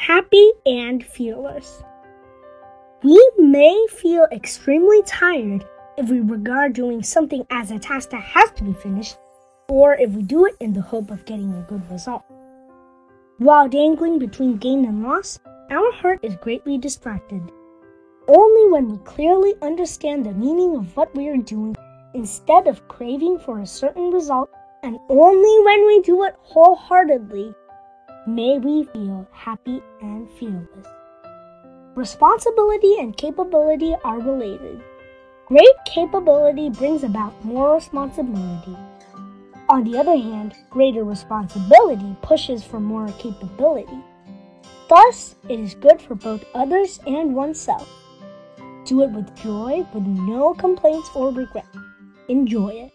happy and fearless. We may feel extremely tired if we regard doing something as a task that has to be finished, or if we do it in the hope of getting a good result. While dangling between gain and loss, our heart is greatly distracted. Only when we clearly understand the meaning of what we are doing instead of craving for a certain result, and only when we do it wholeheartedly, may we feel happy and fearless. Responsibility and capability are related. Great capability brings about more responsibility. On the other hand, greater responsibility pushes for more capability. Thus, it is good for both others and oneself. Do it with joy, with no complaints or regret. Enjoy it.